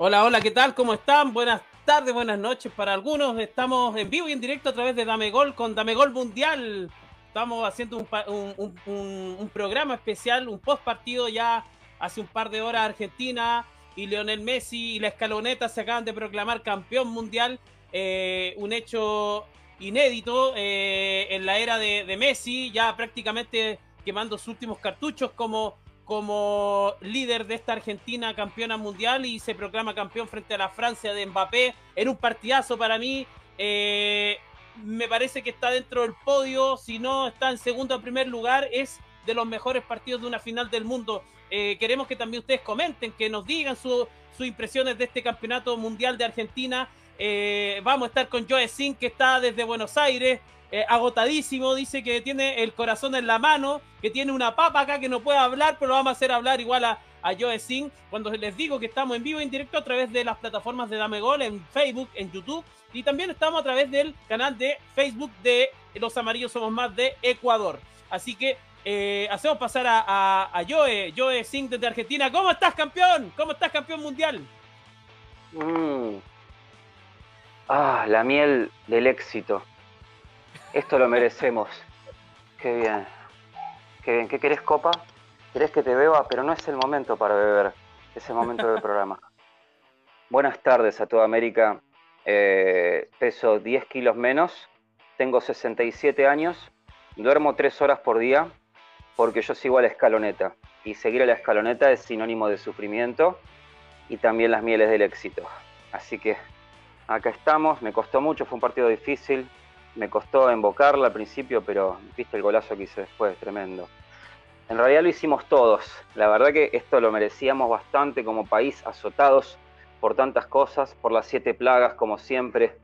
Hola, hola, ¿qué tal? ¿Cómo están? Buenas tardes, buenas noches para algunos. Estamos en vivo y en directo a través de Dame Gol con Dame Gol Mundial. Estamos haciendo un, programa especial, un post partido ya hace un par de horas Argentina y Lionel Messi y la escaloneta se acaban de proclamar campeón mundial. Eh, un hecho inédito eh, en la era de, de Messi, ya prácticamente quemando sus últimos cartuchos como como líder de esta Argentina campeona mundial y se proclama campeón frente a la Francia de Mbappé. Era un partidazo para mí. Eh, me parece que está dentro del podio. Si no está en segundo o primer lugar, es de los mejores partidos de una final del mundo. Eh, queremos que también ustedes comenten, que nos digan sus impresiones de este campeonato mundial de Argentina. Eh, vamos a estar con Joe Sin, que está desde Buenos Aires. Eh, agotadísimo, dice que tiene el corazón en la mano, que tiene una papa acá que no puede hablar, pero lo vamos a hacer hablar igual a, a Joe Singh. Cuando les digo que estamos en vivo en directo a través de las plataformas de Dame Gol, en Facebook, en YouTube, y también estamos a través del canal de Facebook de Los Amarillos Somos Más de Ecuador. Así que eh, hacemos pasar a, a, Joe, Joe Singh desde Argentina. ¿Cómo estás, campeón? ¿Cómo estás, campeón mundial? Mm. Ah, la miel del éxito. Esto lo merecemos. Qué bien. Qué bien. ¿Qué querés, copa? ¿Querés que te beba? Pero no es el momento para beber. Es el momento del programa. Buenas tardes a toda América. Eh, peso 10 kilos menos. Tengo 67 años. Duermo 3 horas por día porque yo sigo a la escaloneta. Y seguir a la escaloneta es sinónimo de sufrimiento y también las mieles del éxito. Así que acá estamos. Me costó mucho, fue un partido difícil me costó invocarla al principio, pero viste el golazo que hice después, tremendo. En realidad lo hicimos todos. La verdad que esto lo merecíamos bastante como país, azotados por tantas cosas, por las siete plagas como siempre.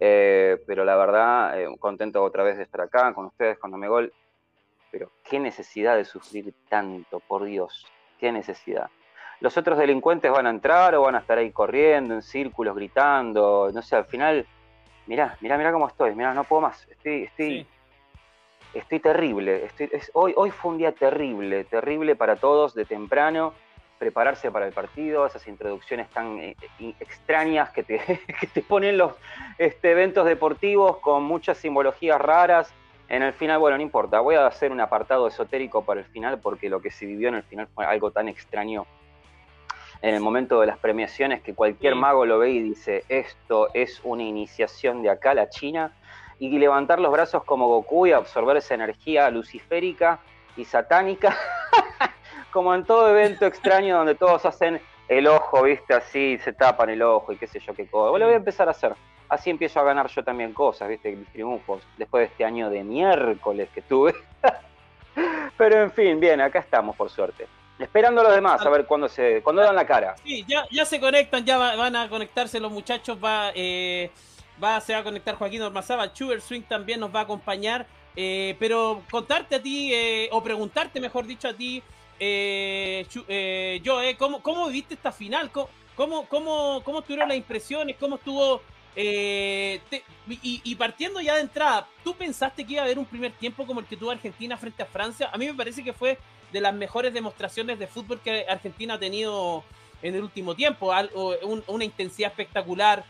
Eh, pero la verdad, eh, contento otra vez de estar acá con ustedes, con Gol. Pero qué necesidad de sufrir tanto, por Dios, qué necesidad. Los otros delincuentes van a entrar o van a estar ahí corriendo en círculos, gritando, no sé, al final mirá, mirá, mirá cómo estoy, mirá, no puedo más, estoy, estoy, estoy terrible, estoy, hoy, hoy fue un día terrible, terrible para todos de temprano, prepararse para el partido, esas introducciones tan eh, extrañas que te, que te ponen los este, eventos deportivos con muchas simbologías raras. En el final, bueno, no importa, voy a hacer un apartado esotérico para el final porque lo que se vivió en el final fue algo tan extraño en el momento de las premiaciones que cualquier mago lo ve y dice, esto es una iniciación de acá la China, y levantar los brazos como Goku y absorber esa energía luciférica y satánica, como en todo evento extraño donde todos hacen el ojo, viste, así, se tapan el ojo y qué sé yo qué cosa. Bueno, lo voy a empezar a hacer. Así empiezo a ganar yo también cosas, viste, mis triunfos, después de este año de miércoles que tuve. Pero en fin, bien, acá estamos por suerte. Esperando a los demás a ver cuándo se cuándo dan la cara. Sí, ya, ya se conectan, ya van a conectarse los muchachos, va, eh, va se va a conectar Joaquín Ormazaba, Chuber Swing también nos va a acompañar, eh, pero contarte a ti, eh, o preguntarte mejor dicho a ti, eh, Joe, ¿cómo, ¿cómo viviste esta final? ¿Cómo, cómo, cómo, estuvieron las impresiones? ¿Cómo estuvo y, y, partiendo ya de entrada, ¿tú pensaste que iba a haber un primer tiempo como el que tuvo Argentina frente a Francia? A mí me parece que fue de las mejores demostraciones de fútbol que Argentina ha tenido en el último tiempo. una intensidad espectacular.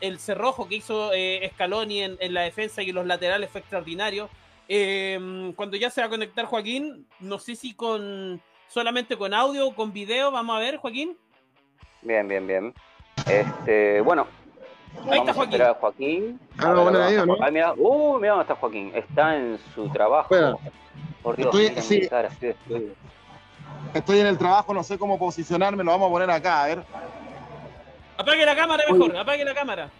el cerrojo que hizo eh, Scaloni en, la defensa y en los laterales fue extraordinario. Eh, cuando ya se va a conectar Joaquín, no sé si con solamente con audio o con video, vamos a ver, Joaquín. Bien, bien, bien. Este, bueno, Ahí está Joaquín. A Joaquín. Ah, bueno, ahí, ¿no? Ah, mira, uh, mira dónde está Joaquín. Está en su trabajo. Por Dios, estoy, sí, estoy en el trabajo, no sé cómo posicionarme, lo vamos a poner acá, a ver. Apague la cámara mejor, apague la cámara.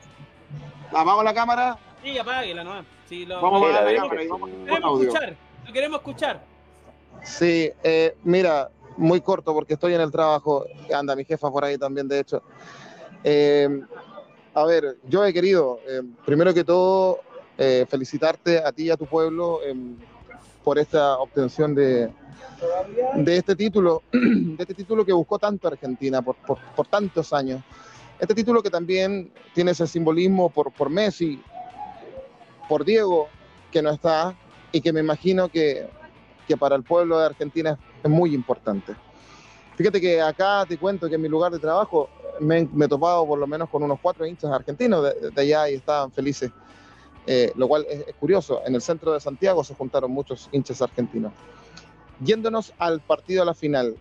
¿Apago la cámara? Sí, apáguela nomás. Sí, lo, vamos a apagar la cámara y vamos queremos escuchar, lo queremos escuchar. Sí, eh, mira, muy corto porque estoy en el trabajo, anda mi jefa por ahí también, de hecho. Eh, a ver, yo he querido, eh, primero que todo, eh, felicitarte a ti y a tu pueblo por esta obtención de, de este título, de este título que buscó tanto Argentina por, por, tantos años. Este título que también tiene ese simbolismo por, por Messi, por Diego, que no está, y que me imagino que, que para el pueblo de Argentina es muy importante. Fíjate que acá te cuento que en mi lugar de trabajo me, he topado por lo menos con unos cuatro hinchas argentinos de, allá y estaban felices, eh, lo cual es, curioso. En el centro de Santiago se juntaron muchos hinchas argentinos. Yéndonos al partido a la final,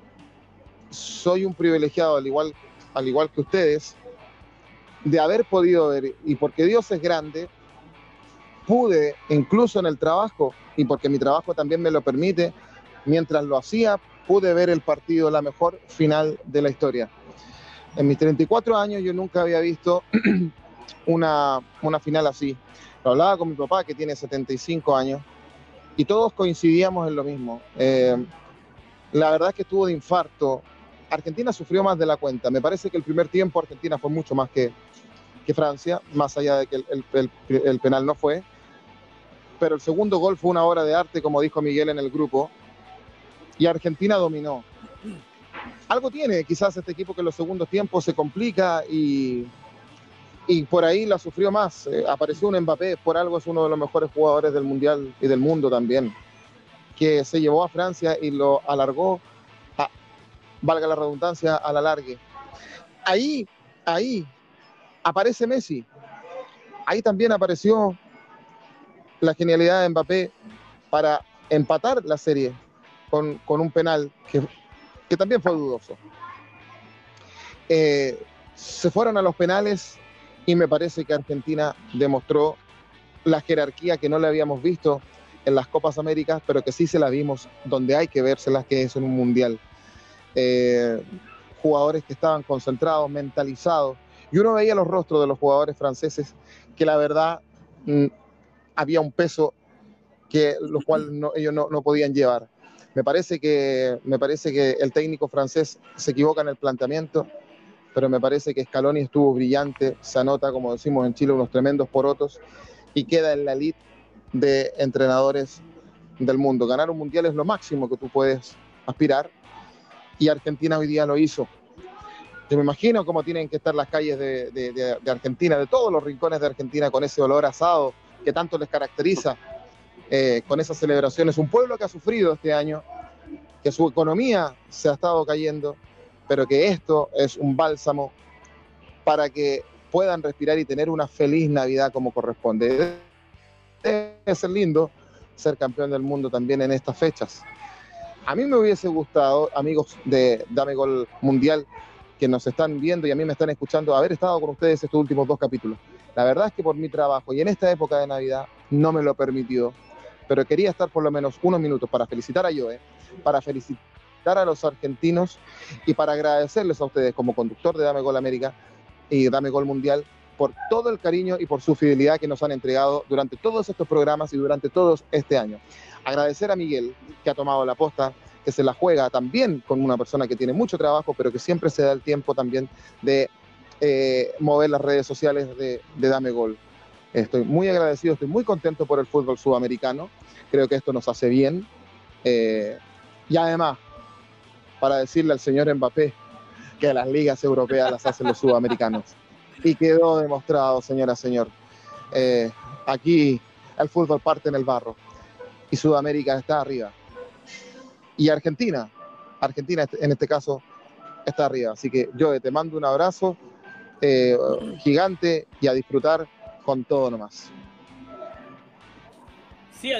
soy un privilegiado, al igual, al igual que ustedes, de haber podido ver, y porque Dios es grande, pude, incluso en el trabajo, y porque mi trabajo también me lo permite, mientras lo hacía, pude ver el partido, la mejor final de la historia. En mis 34 años yo nunca había visto una, una final así. Lo hablaba con mi papá, que tiene 75 años, y todos coincidíamos en lo mismo. Eh, la verdad es que estuvo de infarto. Argentina sufrió más de la cuenta. Me parece que el primer tiempo Argentina fue mucho más que, Francia, más allá de que el penal no fue. Pero el segundo gol fue una obra de arte, como dijo Miguel en el grupo, y Argentina dominó. Algo tiene quizás este equipo que en los segundos tiempos se complica y, y por ahí la sufrió más. Eh, apareció un Mbappé, por algo es uno de los mejores jugadores del Mundial y del mundo también, que se llevó a Francia y lo alargó, valga la redundancia, a la largue. Ahí, ahí aparece Messi. Ahí también apareció la genialidad de Mbappé para empatar la serie con, un penal que, que, también fue dudoso. Eh, se fueron a los penales y me parece que Argentina demostró la jerarquía que no le habíamos visto en las Copas Américas, pero que sí se la vimos donde hay que vérselas, que es en un mundial. Eh, jugadores que estaban concentrados, mentalizados, y uno veía los rostros de los jugadores franceses que la verdad mm, había un peso que los cuales ellos no, no, podían llevar. Me parece, que, me parece que el técnico francés se equivoca en el planteamiento, pero me parece que Scaloni estuvo brillante, se anota, como decimos en Chile, unos tremendos porotos y queda en la elite de entrenadores del mundo. Ganar un mundial es lo máximo que tú puedes aspirar y Argentina hoy día lo hizo. Yo me imagino cómo tienen que estar las calles de, de Argentina, de todos los rincones de Argentina, con ese olor asado que tanto les caracteriza eh, con esas celebraciones. Un pueblo que ha sufrido este año, que su economía se ha estado cayendo, pero que esto es un bálsamo para que puedan respirar y tener una feliz Navidad como corresponde. Debe ser lindo ser campeón del mundo también en estas fechas. A mí me hubiese gustado, amigos de Dame Gol Mundial, que nos están viendo y a mí me están escuchando, haber estado con ustedes estos últimos dos capítulos. La verdad es que por mi trabajo y en esta época de Navidad no me lo permitió pero quería estar por lo menos unos minutos para felicitar a Joe, para felicitar a los argentinos y para agradecerles a ustedes como conductor de Dame Gol América y Dame Gol Mundial por todo el cariño y por su fidelidad que nos han entregado durante todos estos programas y durante todo este año. Agradecer a Miguel, que ha tomado la posta, que se la juega también con una persona que tiene mucho trabajo, pero que siempre se da el tiempo también de eh, mover las redes sociales de, de Dame Gol. Estoy muy agradecido, estoy muy contento por el fútbol sudamericano. Creo que esto nos hace bien. Eh, y además, para decirle al señor Mbappé que las ligas europeas las hacen los sudamericanos. Y quedó demostrado, señora, señor. Eh, aquí el fútbol parte en el barro y Sudamérica está arriba. Y Argentina, Argentina en este caso está arriba. Así que yo te mando un abrazo eh, gigante y a disfrutar con todo nomás.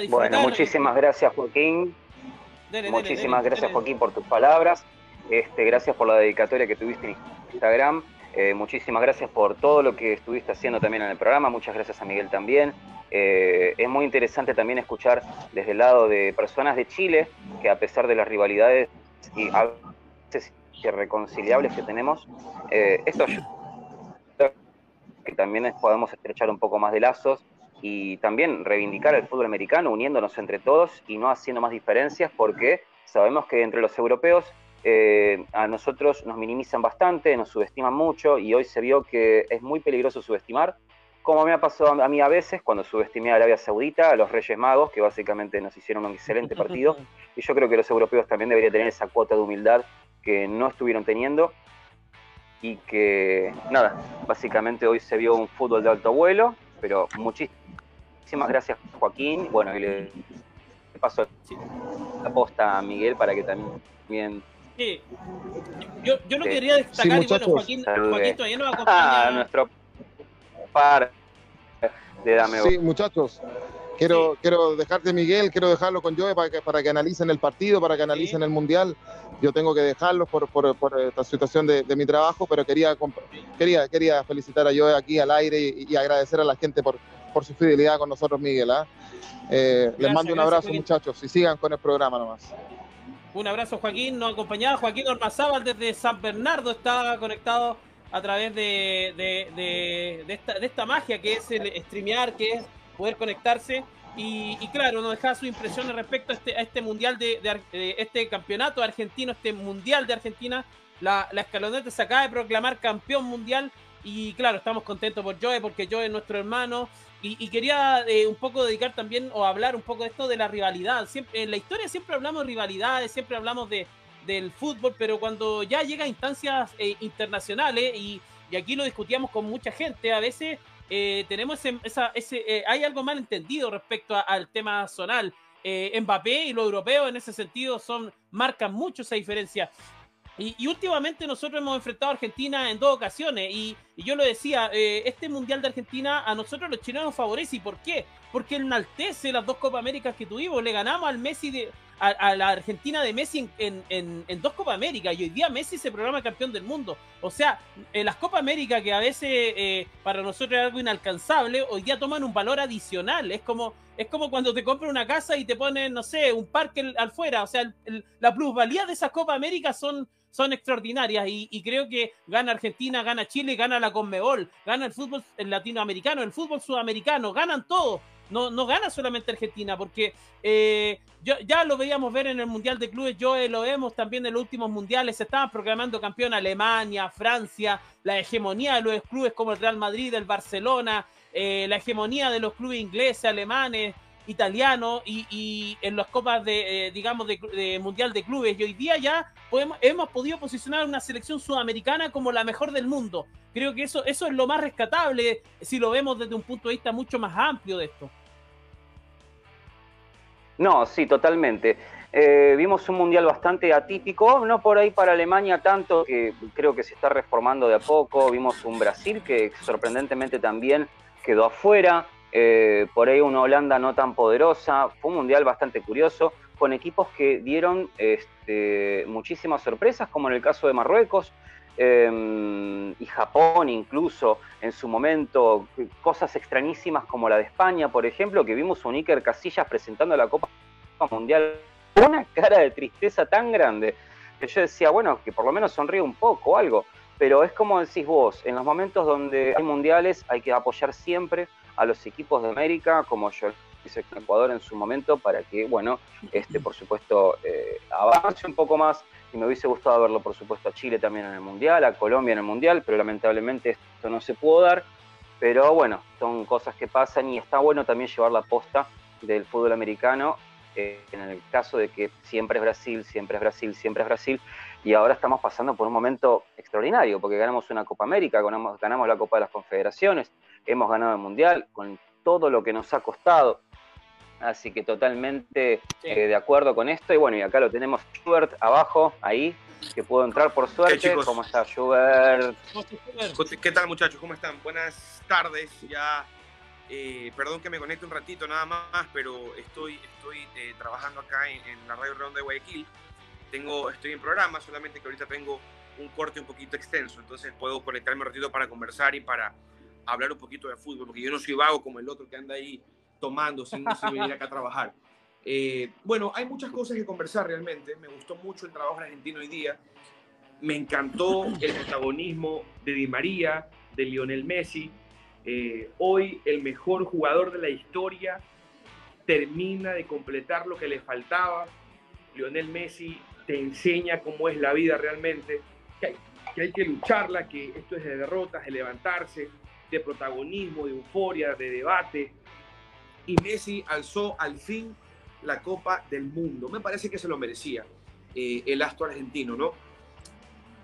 bueno, muchísimas gracias Joaquín. muchísimas gracias Joaquín por tus palabras. Este, gracias por la dedicatoria que tuviste en Instagram. Eh, muchísimas gracias por todo lo que estuviste haciendo también en el programa. Muchas gracias a Miguel también. Eh, es muy interesante también escuchar desde el lado de personas de Chile que a pesar de las rivalidades y a veces irreconciliables que tenemos, eh, esto que también podemos estrechar un poco más de lazos y también reivindicar el fútbol americano uniéndonos entre todos y no haciendo más diferencias porque sabemos que entre los europeos eh, a nosotros nos minimizan bastante, nos subestiman mucho y hoy se vio que es muy peligroso subestimar, como me ha pasado a mí a veces cuando subestimé a Arabia Saudita, a los Reyes Magos, que básicamente nos hicieron un excelente partido, y yo creo que los europeos también deberían tener esa cuota de humildad que no estuvieron teniendo y que nada, básicamente hoy se vio un fútbol de alto vuelo, pero muchísimas gracias Joaquín, bueno, y le paso la posta a Miguel para que también Sí. Yo, yo lo quería destacar, y bueno, Joaquín, Joaquín todavía nos acompaña. Ah, nuestro par de Dame Sí, muchachos. Quiero, quiero dejarte, Miguel, quiero dejarlo con Joe para que, para que analicen el partido, para que analicen el Mundial. Yo tengo que dejarlos por, por, por esta situación de, de, mi trabajo, pero quería, quería, quería felicitar a Joe aquí al aire y, y agradecer a la gente por, por su fidelidad con nosotros, Miguel. ¿ah? Eh, les mando un abrazo, muchachos, y sigan con el programa nomás. Un abrazo, Joaquín. Nos acompañaba Joaquín Ormazábal desde San Bernardo, está conectado a través de, de, de, de, esta, de esta magia que es el streamear, que es poder conectarse. Y, y, claro, nos deja su impresión respecto a este, a este mundial de, de, este campeonato argentino, este mundial de Argentina. La, la escaloneta se acaba de proclamar campeón mundial. Y claro, estamos contentos por Joe, porque Joe es nuestro hermano. Y, y quería eh, un poco dedicar también o hablar un poco de esto de la rivalidad. Siempre, en la historia siempre hablamos de rivalidades, siempre hablamos de, del fútbol, pero cuando ya llega a instancias eh, internacionales, y, y, aquí lo discutíamos con mucha gente, a veces eh, tenemos ese, esa, ese eh, hay algo mal entendido respecto al tema zonal. Eh, Mbappé y los europeos en ese sentido son marcan mucho esa diferencia. Y, últimamente nosotros hemos enfrentado a Argentina en dos ocasiones y, yo lo decía, eh, este Mundial de Argentina a nosotros los chilenos favorece. ¿Y por qué? Porque enaltece las dos Copas Américas que tuvimos. Le ganamos al Messi de, a, a, la Argentina de Messi en, en, en, dos Copa América y hoy día Messi se programa campeón del mundo. O sea, en las Copa América que a veces eh, para nosotros es algo inalcanzable, hoy día toman un valor adicional. Es como, es como cuando te compras una casa y te ponen, no sé, un parque afuera. O sea, el, el, la plusvalía de esas Copa América son, son extraordinarias y, y, creo que gana Argentina, gana Chile, gana la Conmebol, gana el fútbol latinoamericano, el fútbol sudamericano, ganan todo no, no gana solamente Argentina, porque eh, yo, ya lo veíamos ver en el Mundial de Clubes, yo eh, lo vemos también en los últimos mundiales, se estaban proclamando campeón Alemania, Francia, la hegemonía de los clubes como el Real Madrid, el Barcelona, eh, la hegemonía de los clubes ingleses, alemanes, italianos y, en las copas de, eh, digamos, de, de, Mundial de Clubes. Y hoy día ya podemos, hemos podido posicionar una selección sudamericana como la mejor del mundo. Creo que eso, eso es lo más rescatable si lo vemos desde un punto de vista mucho más amplio de esto. No, sí, totalmente. Eh, vimos un mundial bastante atípico, no por ahí para Alemania tanto, que creo que se está reformando de a poco. Vimos un Brasil que sorprendentemente también quedó afuera. Eh, por ahí una Holanda no tan poderosa. Fue un mundial bastante curioso, con equipos que dieron este, muchísimas sorpresas, como en el caso de Marruecos. Eh, y Japón incluso en su momento, cosas extrañísimas como la de España, por ejemplo, que vimos un Iker Casillas presentando la Copa Mundial, una cara de tristeza tan grande, que yo decía, bueno, que por lo menos sonríe un poco algo, pero es como decís vos, en los momentos donde hay mundiales hay que apoyar siempre a los equipos de América, como yo hice con Ecuador en su momento, para que, bueno, este, por supuesto, eh, avance un poco más y me hubiese gustado verlo, por supuesto, a Chile también en el Mundial, a Colombia en el Mundial, pero lamentablemente esto no se pudo dar. Pero bueno, son cosas que pasan y está bueno también llevar la posta del fútbol americano, eh, en el caso de que siempre es Brasil, siempre es Brasil, siempre es Brasil, y ahora estamos pasando por un momento extraordinario, porque ganamos una Copa América, ganamos, ganamos la Copa de las Confederaciones, hemos ganado el Mundial, con todo lo que nos ha costado, Así que totalmente sí. eh, de acuerdo con esto. Y bueno, y acá lo tenemos Schubert abajo, ahí, que puedo entrar por suerte. Hey, ¿Cómo está Schubert? ¿Qué tal muchachos? ¿Cómo están? Buenas tardes. Ya, eh, perdón que me conecte un ratito nada más, pero estoy, estoy eh, trabajando acá en, en, la Radio Redonda de Guayaquil. Tengo, estoy en programa, solamente que ahorita tengo un corte un poquito extenso, entonces puedo conectarme un ratito para conversar y para hablar un poquito de fútbol, porque yo no soy vago como el otro que anda ahí tomando sin, sin venir acá a trabajar. Eh, bueno, hay muchas cosas que conversar realmente. Me gustó mucho el trabajo argentino hoy día. Me encantó el protagonismo de Di María, de Lionel Messi. Eh, hoy el mejor jugador de la historia termina de completar lo que le faltaba. Lionel Messi te enseña cómo es la vida realmente, que hay que, lucharla, que esto es de derrotas, de levantarse, de protagonismo, de euforia, de debate, y Messi alzó al fin la Copa del Mundo. Me parece que se lo merecía eh, el astro argentino, ¿no?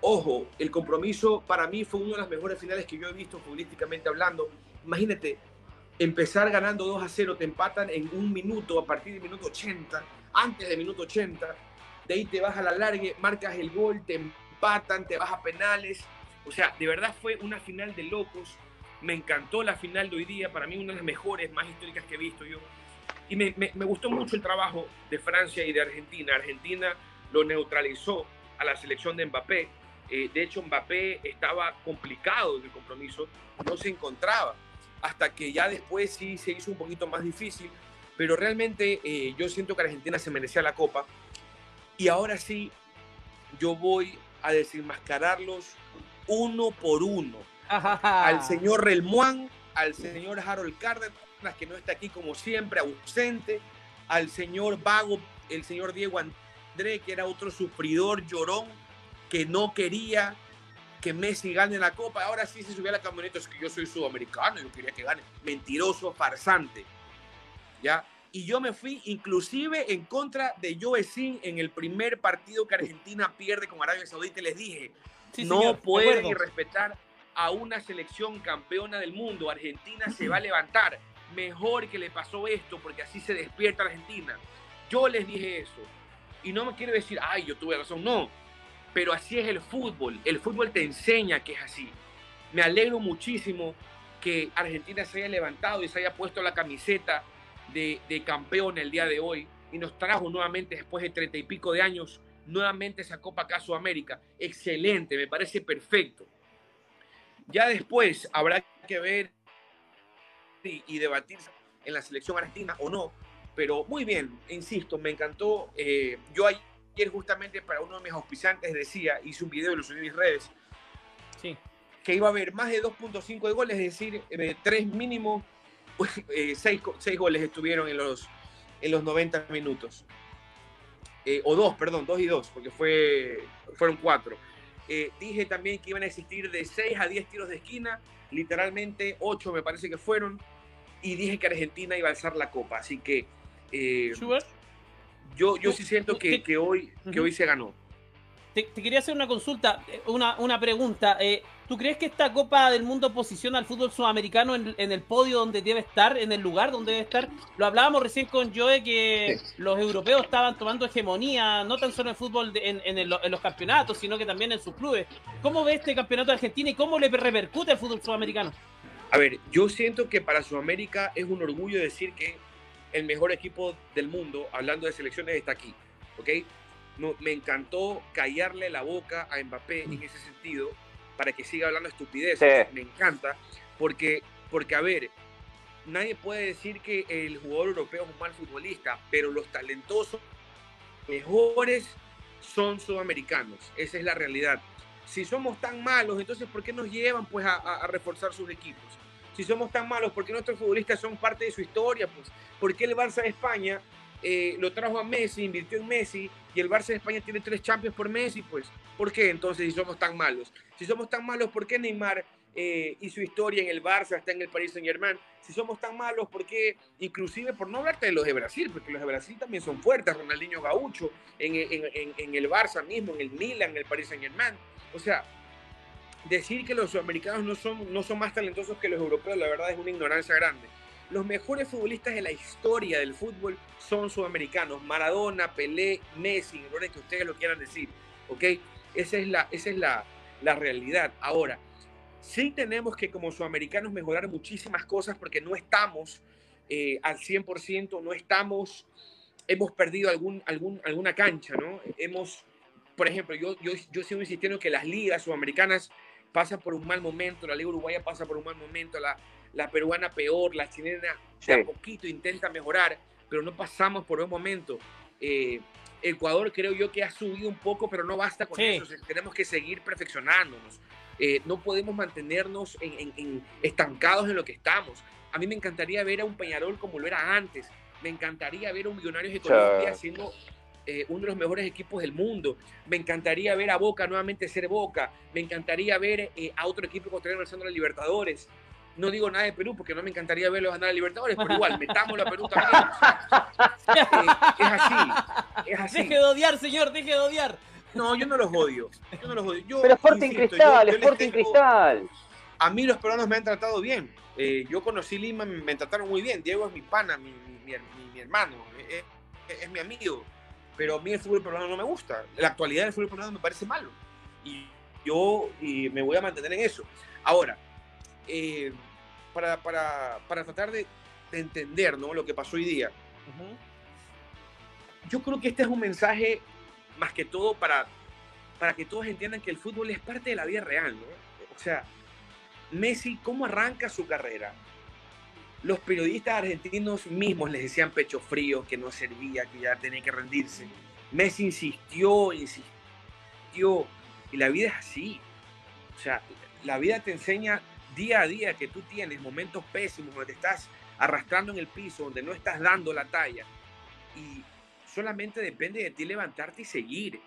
Ojo, el compromiso para mí fue una de las mejores finales que yo he visto futbolísticamente hablando. Imagínate, empezar ganando 2 a 0, te empatan en un minuto a partir del minuto 80, antes del minuto 80, de ahí te vas a la largue, marcas el gol, te empatan, te vas a penales. O sea, de verdad fue una final de locos. Me encantó la final de hoy día, para mí una de las mejores, más históricas que he visto yo. Y me, me gustó mucho el trabajo de Francia y de Argentina. Argentina lo neutralizó a la selección de Mbappé. Eh, de hecho, Mbappé estaba complicado en el compromiso, no se encontraba, hasta que ya después sí se hizo un poquito más difícil, pero realmente eh, yo siento que Argentina se merecía la copa. Y ahora sí, yo voy a desenmascararlos uno por uno. al señor Relmuán, al señor Harold Cárdenas, que no está aquí como siempre, ausente, al señor Vago, el señor Diego André, que era otro sufridor, llorón, que no quería que Messi gane la copa. Ahora sí se subió a la camioneta, es que yo soy sudamericano, yo quería que gane. Mentiroso, farsante. ¿Ya? Y yo me fui inclusive en contra de Joe Sin en el primer partido que Argentina pierde con Arabia Saudita. Les dije, no pueden respetar a una selección campeona del mundo. Argentina se va a levantar. Mejor que le pasó esto, porque así se despierta Argentina. Yo les dije eso. Y no me quiero decir, ay, yo tuve razón. No. Pero así es el fútbol. El fútbol te enseña que es así. Me alegro muchísimo que Argentina se haya levantado y se haya puesto la camiseta de, campeón el día de hoy y nos trajo nuevamente después de treinta y pico de años, nuevamente esa Copa acá América Excelente, me parece perfecto. Ya después habrá que ver y, debatir en la selección argentina o no, pero muy bien, insisto, me encantó. Eh, yo ayer justamente para uno de mis auspiciantes decía, hice un video y lo subí en mis redes, sí. que iba a haber más de 2.5 de goles, es decir, eh, tres mínimo eh, seis, goles estuvieron en los, en los 90 minutos. Eh, o dos, perdón, dos y dos, porque fue, fueron cuatro. Eh, dije también que iban a existir de 6 a 10 tiros de esquina, literalmente 8 me parece que fueron, y dije que Argentina iba a alzar la copa. Así que yo, yo sí siento que, que hoy, que hoy se ganó. Te, quería hacer una consulta, una, una pregunta. ¿Tú crees que esta Copa del Mundo posiciona al fútbol sudamericano en, el podio donde debe estar, en el lugar donde debe estar? Lo hablábamos recién con Joe que los europeos estaban tomando hegemonía, no tan solo en fútbol en, los campeonatos, sino que también en sus clubes. ¿Cómo ve este campeonato de Argentina y cómo le repercute al fútbol sudamericano? A ver, yo siento que para Sudamérica es un orgullo decir que el mejor equipo del mundo, hablando de selecciones, está aquí. ¿ok? me encantó callarle la boca a Mbappé en ese sentido para que siga hablando estupideces. Me encanta, porque, porque, a ver, nadie puede decir que el jugador europeo es un mal futbolista, pero los talentosos mejores son sudamericanos. Esa es la realidad. Si somos tan malos, entonces ¿por qué nos llevan pues a, reforzar sus equipos? Si somos tan malos, ¿por qué nuestros futbolistas son parte de su historia? Pues, ¿por qué el Barça de España eh, lo trajo a Messi, invirtió en Messi y el Barça de España tiene tres Champions por Messi, pues, ¿por qué entonces si somos tan malos? Si somos tan malos, ¿por qué Neymar eh, y su historia en el Barça está en el Paris Saint Germain? Si somos tan malos, ¿por qué? Inclusive por no hablarte de los de Brasil, porque los de Brasil también son fuertes, Ronaldinho Gaucho, en, en, en el Barça mismo, en el Milan, en el Paris Saint Germain. O sea, decir que los sudamericanos no son, no son más talentosos que los europeos, la verdad es una ignorancia grande los mejores futbolistas de la historia del fútbol son sudamericanos. Maradona, Pelé, Messi, en que ustedes lo quieran decir. ¿Ok? Esa es la, esa es la, realidad. Ahora, sí tenemos que como sudamericanos mejorar muchísimas cosas porque no estamos eh, al 100%, no estamos, hemos perdido algún, algún, alguna cancha, ¿no? Hemos, por ejemplo, yo, yo, yo sigo insistiendo que las ligas sudamericanas pasan por un mal momento, la Liga Uruguaya pasa por un mal momento, la, la peruana peor, la chilena de a poquito intenta mejorar, pero no pasamos por un momento. Eh, Ecuador creo yo que ha subido un poco, pero no basta con eso, tenemos que seguir perfeccionándonos. Eh, no podemos mantenernos en, estancados en lo que estamos. A mí me encantaría ver a un Peñarol como lo era antes. Me encantaría ver a un Millonarios de Colombia siendo eh, uno de los mejores equipos del mundo. Me encantaría ver a Boca nuevamente ser Boca. Me encantaría ver a otro equipo contrario en la Libertadores. No digo nada de Perú porque no me encantaría verlos ganar a Libertadores, pero igual, metamos a Perú también. Eh, es así, es así. Deje de odiar, señor, deje de odiar. No, yo no los odio. Yo no los odio. pero Sporting Cristal, Sporting Cristal. A mí los peruanos me han tratado bien. Eh, yo conocí Lima, me, trataron muy bien. Diego es mi pana, mi, mi, mi, hermano, es, es, mi amigo. pero a mí el fútbol peruano no me gusta. La actualidad del fútbol peruano me parece malo. Y yo y me voy a mantener en eso. Ahora, eh, para, para, para, tratar de, de, entender ¿no? lo que pasó hoy día, uh -huh. yo creo que este es un mensaje más que todo para, para que todos entiendan que el fútbol es parte de la vida real. ¿no? O sea, Messi, ¿cómo arranca su carrera? Los periodistas argentinos mismos les decían pecho frío, que no servía, que ya tenía que rendirse. Messi insistió, insistió. Y la vida es así. O sea, la vida te enseña día a día que tú tienes momentos pésimos donde estás arrastrando en el piso, donde no estás dando la talla. Y solamente depende de ti levantarte y seguir.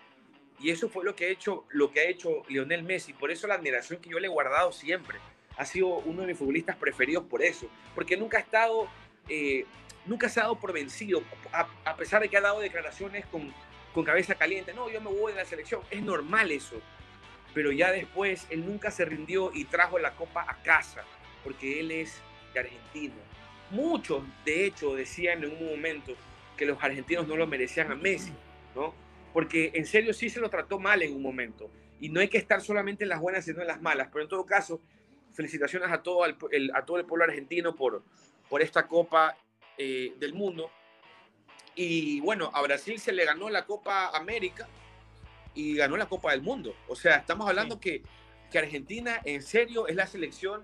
Y eso fue lo que ha hecho, lo que ha hecho Lionel Messi. Por eso la admiración que yo le he guardado siempre. Ha sido uno de mis futbolistas preferidos por eso. Porque nunca ha estado, eh, nunca se ha dado por vencido. A, a, pesar de que ha dado declaraciones con, con cabeza caliente. No, yo me voy de la selección. Es normal eso. Pero ya después él nunca se rindió y trajo la copa a casa. Porque él es de Argentina. Muchos, de hecho, decían en un momento que los argentinos no lo merecían a Messi, ¿no? Porque en serio sí se lo trató mal en un momento. Y no hay que estar solamente en las buenas, sino en las malas. Pero en todo caso, felicitaciones a todo el, el a todo el pueblo argentino por, por esta Copa eh, del Mundo. Y bueno, a Brasil se le ganó la Copa América y ganó la Copa del Mundo. O sea, estamos hablando sí. que, que Argentina en serio es la selección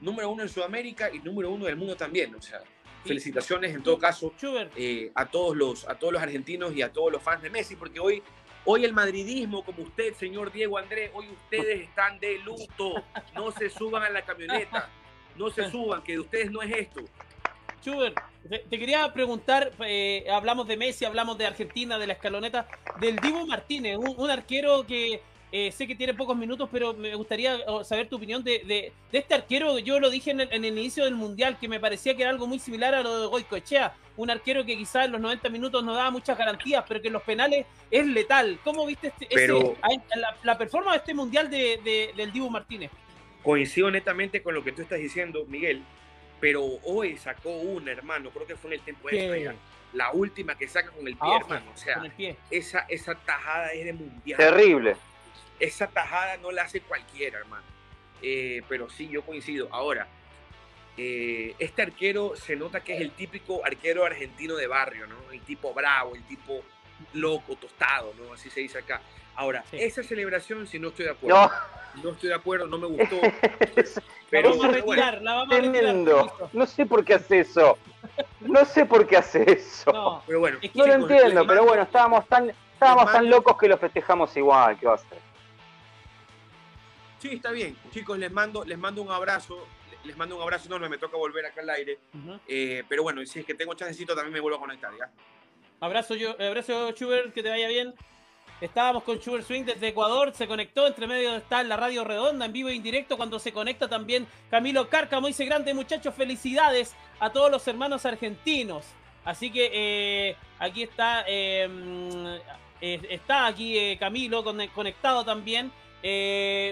número uno en Sudamérica y número uno del mundo también. O sea, felicitaciones en todo caso eh, a, todos los, a todos los argentinos y a todos los fans de Messi, porque hoy, hoy el madridismo, como usted, señor Diego Andrés, hoy ustedes están de luto. No se suban a la camioneta, no se suban, que de ustedes no es esto. Chuber, te, te quería preguntar, eh, hablamos de Messi, hablamos de Argentina, de la escaloneta, del Divo Martínez, un, un arquero que eh, sé que tiene pocos minutos, pero me gustaría saber tu opinión de, de, de este arquero. Yo lo dije en el, en el, inicio del Mundial, que me parecía que era algo muy similar a lo de Goicoechea. Un arquero que quizás en los 90 minutos no daba muchas garantías, pero que en los penales es letal. ¿Cómo viste este, pero, ese, la, la, performance de este Mundial de, del Dibu Martínez? Coincido netamente con lo que tú estás diciendo, Miguel, pero hoy sacó una, hermano, creo que fue en el tiempo extra la última que saca con el pie, ah, hermano. O sea, Esa, esa tajada es de mundial. Terrible esa tajada no la hace cualquiera, hermano. Eh, pero sí, yo coincido. Ahora, eh, este arquero se nota que es el típico arquero argentino de barrio, ¿no? El tipo bravo, el tipo loco, tostado, ¿no? Así se dice acá. Ahora, sí. esa celebración, si no estoy de acuerdo. No, no estoy de acuerdo, no me gustó. pero la vamos a retirar, bueno. la vamos a retirar. No sé por qué hace eso. No sé por qué hace eso. No, pero bueno, es que no lo entiendo, pero bueno, estábamos tan, estábamos tan locos que lo festejamos igual. ¿Qué va a hacer? Sí, está bien. Chicos, les mando, les mando un abrazo. Les mando un abrazo enorme. Me toca volver acá al aire. Uh -huh. eh, pero bueno, si es que tengo chancecito, también me vuelvo a conectar, ¿ya? Abrazo, yo, abrazo Schubert, que te vaya bien. Estábamos con Schubert Swing desde Ecuador, se conectó, entre medio está la radio redonda, en vivo e indirecto, cuando se conecta también Camilo Cárcamo, dice grande muchachos, felicidades a todos los hermanos argentinos. Así que eh, aquí está, eh, está aquí eh, Camilo conectado también.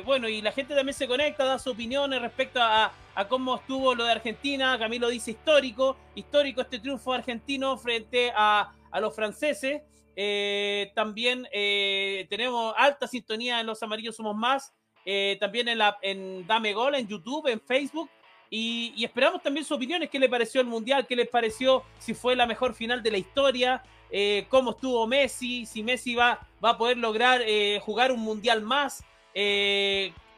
Bueno, y la gente también se conecta, da su opinión respecto a, a, cómo estuvo lo de Argentina. Camilo dice histórico, histórico este triunfo argentino frente a, a los franceses. Eh, también eh, tenemos alta sintonía en Los Amarillos Somos Más, eh, también en, la, en Dame Gol, en YouTube, en Facebook. Y, esperamos también sus opiniones, qué le pareció el Mundial, qué les pareció, si fue la mejor final de la historia, cómo estuvo Messi, si Messi va, va a poder lograr jugar un Mundial más.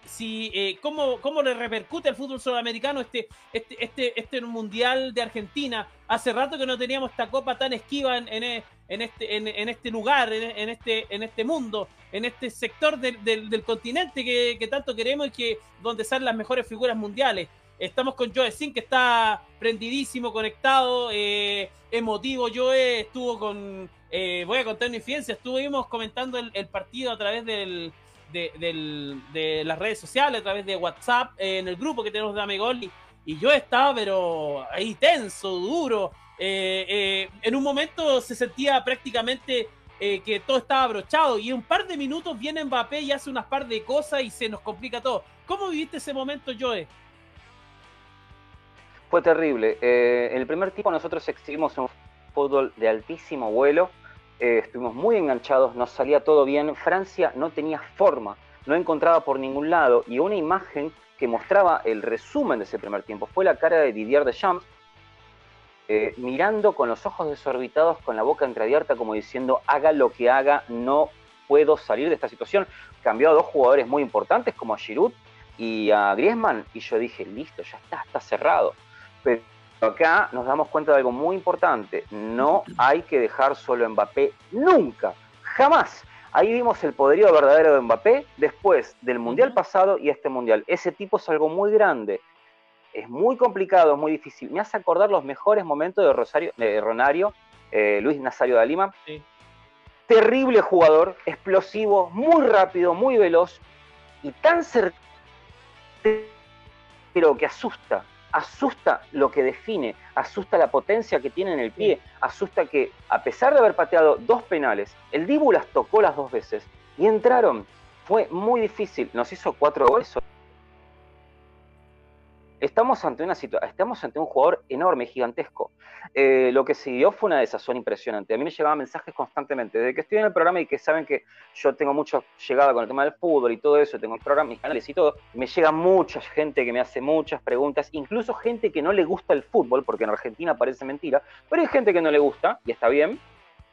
Si, cómo, cómo, le repercute al fútbol sudamericano este, este, este, este mundial de Argentina. Hace rato que no teníamos esta copa tan esquiva en, en, en este, en, en, este lugar, en, este, en este mundo, en este sector del, del, del continente que, que, tanto queremos y que donde salen las mejores figuras mundiales. Estamos con Joe Sin, que está prendidísimo, conectado, eh, emotivo. Joe estuvo con, eh, voy a contar una infidencia, estuvimos comentando el, el partido a través del, de, de, de, las redes sociales, a través de WhatsApp, eh, en el grupo que tenemos de Amigol, y, y, yo estaba, pero ahí tenso, duro. Eh, eh, en un momento se sentía prácticamente eh, que todo estaba abrochado, y en un par de minutos viene Mbappé y hace unas par de cosas y se nos complica todo. ¿Cómo viviste ese momento, Joe? Fue terrible. en el primer tiempo nosotros exhibimos un fútbol de altísimo vuelo, estuvimos muy enganchados, nos salía todo bien. Francia no tenía forma, no encontraba por ningún lado y una imagen que mostraba el resumen de ese primer tiempo fue la cara de Didier Deschamps eh, mirando con los ojos desorbitados, con la boca entreabierta, como diciendo, haga lo que haga, no puedo salir de esta situación. Cambió a dos jugadores muy importantes como a Giroud y a Griezmann y yo dije, listo, ya está, está cerrado. Pero acá nos damos cuenta de algo muy importante, no hay que dejar solo a Mbappé nunca, jamás. Ahí vimos el poderío verdadero de Mbappé después del Mundial pasado y este Mundial. Ese tipo es algo muy grande. Es muy complicado, es muy difícil. Me hace acordar los mejores momentos de Rosario, de Ronario, eh, Luis Nazario de Lima. Terrible jugador, explosivo, muy rápido, muy veloz y tan certero que asusta asusta lo que define, asusta la potencia que tiene en el pie, asusta que a pesar de haber pateado dos penales, el Dibu las tocó las dos veces y entraron. Fue muy difícil, nos hizo cuatro goles estamos ante una estamos ante un jugador enorme, gigantesco. Eh, lo que siguió fue una desazón impresionante. A mí me llegaban mensajes constantemente. Desde que estoy en el programa y que saben que yo tengo mucha llegada con el tema del fútbol y todo eso, tengo el programa, mis canales y todo, me llega mucha gente que me hace muchas preguntas, incluso gente que no le gusta el fútbol, porque en Argentina parece mentira, pero hay gente que no le gusta, y está bien,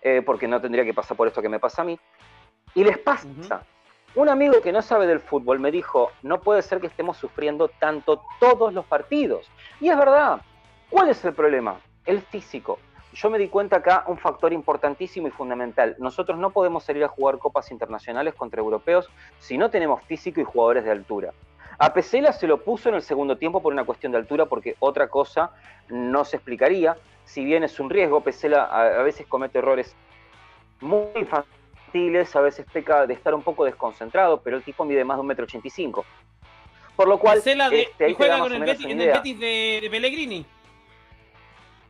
eh, porque no tendría que pasar por esto que me pasa a mí. Y les pasa. Un amigo que no sabe del fútbol me dijo, no puede ser que estemos sufriendo tanto todos los partidos. Y es verdad. ¿Cuál es el problema? El físico. Yo me di cuenta acá un factor importantísimo y fundamental. Nosotros no podemos salir a jugar copas internacionales contra europeos si no tenemos físico y jugadores de altura. A Pesela se lo puso en el segundo tiempo por una cuestión de altura, porque otra cosa no se explicaría. Si bien es un riesgo, Pesela a veces comete errores muy a veces peca de estar un poco desconcentrado, pero el tipo mide más de un metro ochenta y cinco. Por lo cual, este, juega con el Betis, en el Betis de, Pellegrini.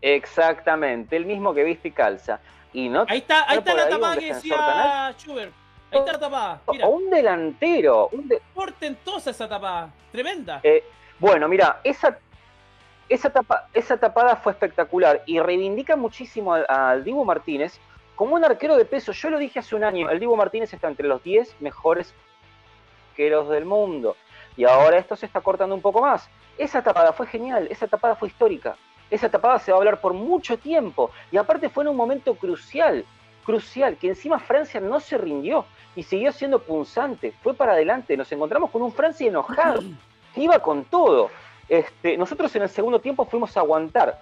Exactamente, el mismo que viste y calza. Y no, ahí está, ahí está la tapada que decía Schubert. Ahí está la tapada. Mira. Un delantero. Un Portentosa esa tapada. Tremenda. Eh, bueno, mira, esa, esa, tapa, esa tapada fue espectacular y reivindica muchísimo al, al Dibu Martínez como un arquero de peso, yo lo dije hace un año, el Divo Martínez está entre los 10 mejores arqueros del mundo. Y ahora esto se está cortando un poco más. Esa tapada fue genial, esa tapada fue histórica. Esa tapada se va a hablar por mucho tiempo. Y aparte fue en un momento crucial, crucial, que encima Francia no se rindió y siguió siendo punzante. Fue para adelante. Nos encontramos con un Francia enojado, que iba con todo. Este, nosotros en el segundo tiempo fuimos a aguantar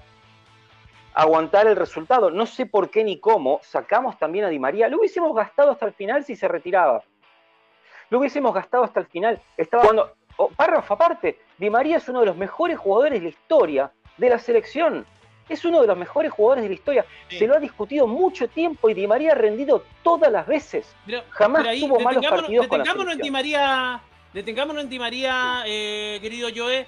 aguantar el resultado. No sé por qué ni cómo sacamos también a Di María. Lo hubiésemos gastado hasta el final si se retiraba. Lo hubiésemos gastado hasta el final. Estaba cuando oh, párrafo aparte, Di María es uno de los mejores jugadores de la historia de la selección. Es uno de los mejores jugadores de la historia. Se lo ha discutido mucho tiempo y Di María ha rendido todas las veces. Jamás tuvo malos partidos con la en Di María, detengámonos en Di María, eh, querido Joe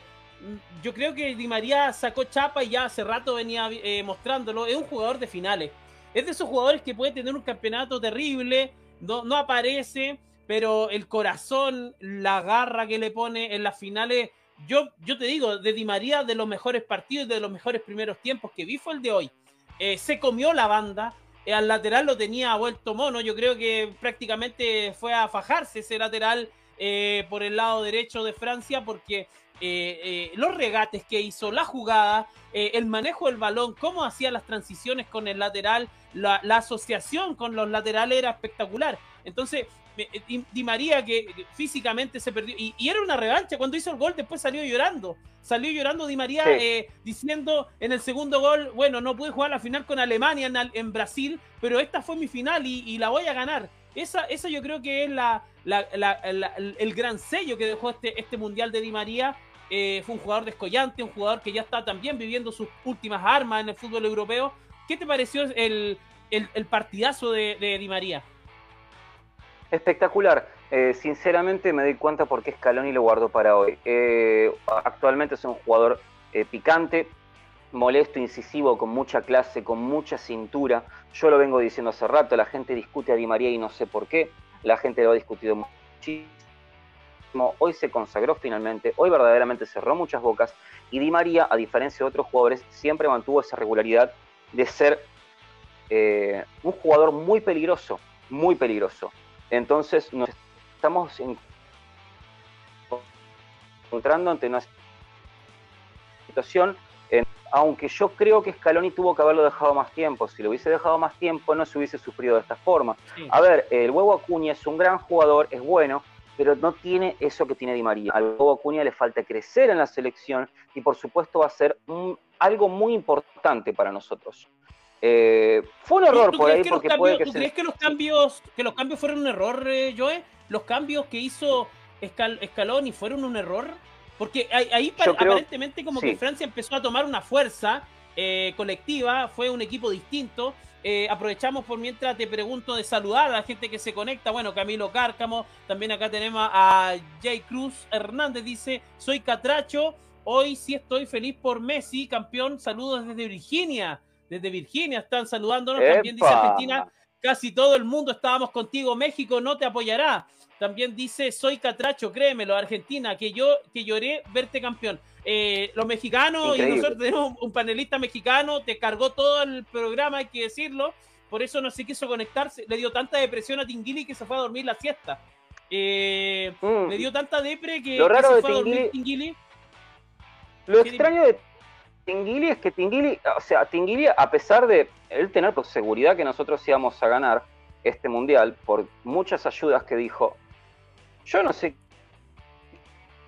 yo creo que Di María sacó chapa y ya hace rato venía eh, mostrándolo. Es un jugador de finales. Es de esos jugadores que puede tener un campeonato terrible, no, no aparece, pero el corazón, la garra que le pone en las finales. Yo, yo te digo, de Di María, de los mejores partidos, de los mejores primeros tiempos que vi fue el de hoy. Eh, se comió la banda, eh, al lateral lo tenía vuelto mono. Yo creo que prácticamente fue a fajarse ese lateral por el lado derecho de Francia porque eh, eh, los regates que hizo, la jugada, eh, el manejo del balón, cómo hacía las transiciones con el lateral, la, asociación con los laterales era espectacular. Entonces, Di, María que físicamente se perdió, y, era una revancha, cuando hizo el gol después salió llorando, salió llorando Di María diciendo en el segundo gol, bueno, no pude jugar la final con Alemania en, Brasil, pero esta fue mi final y, la voy a ganar. Esa, esa yo creo que es la, el gran sello que dejó este, este Mundial de Di María eh, fue un jugador descollante, un jugador que ya está también viviendo sus últimas armas en el fútbol europeo. ¿Qué te pareció el, partidazo de, Di María? Espectacular. Eh, sinceramente me doy cuenta por qué Scaloni lo guardó para hoy. Eh, actualmente es un jugador picante, molesto, incisivo, con mucha clase, con mucha cintura. Yo lo vengo diciendo hace rato, la gente discute a Di María y no sé por qué. La gente lo ha discutido muchísimo hoy se consagró finalmente, hoy verdaderamente cerró muchas bocas y Di María, a diferencia de otros jugadores, siempre mantuvo esa regularidad de ser eh, un jugador muy peligroso, muy peligroso. Entonces nos estamos encontrando ante una situación, en, aunque yo creo que Scaloni tuvo que haberlo dejado más tiempo, si lo hubiese dejado más tiempo no se hubiese sufrido de esta forma. A ver, el huevo Acuña es un gran jugador, es bueno, pero no tiene eso que tiene Di María. Al huevo Acuña le falta crecer en la selección y por supuesto va a ser algo muy importante para nosotros. Eh, fue un error por ahí porque puede que ¿tú crees que los cambios que los cambios fueron un error, eh, Joe? Los cambios que hizo Scaloni fueron un error porque ahí, aparentemente como que Francia empezó a tomar una fuerza eh, colectiva, fue un equipo distinto. Eh, aprovechamos por mientras te pregunto de saludar a la gente que se conecta. Bueno, Camilo Cárcamo, también acá tenemos a Jay Cruz Hernández, dice, soy Catracho, hoy sí estoy feliz por Messi, campeón, saludos desde Virginia. Desde Virginia están saludándonos, también dice Argentina, casi todo el mundo estábamos contigo, México no te apoyará. También dice, soy catracho, créemelo, Argentina, que yo que lloré verte campeón. Eh, los mexicanos, y nosotros tenemos un panelista mexicano, te cargó todo el programa, hay que decirlo. Por eso no se quiso conectarse. Le dio tanta depresión a Tinguili que se fue a dormir la siesta. Eh, mm. Le dio tanta depre que, lo raro se fue a dormir Tinguili. Lo extraño de Tinguili es que Tinguili, o sea, Tinguili, a pesar de él tener por seguridad que nosotros íbamos a ganar este mundial, por muchas ayudas que dijo, yo no sé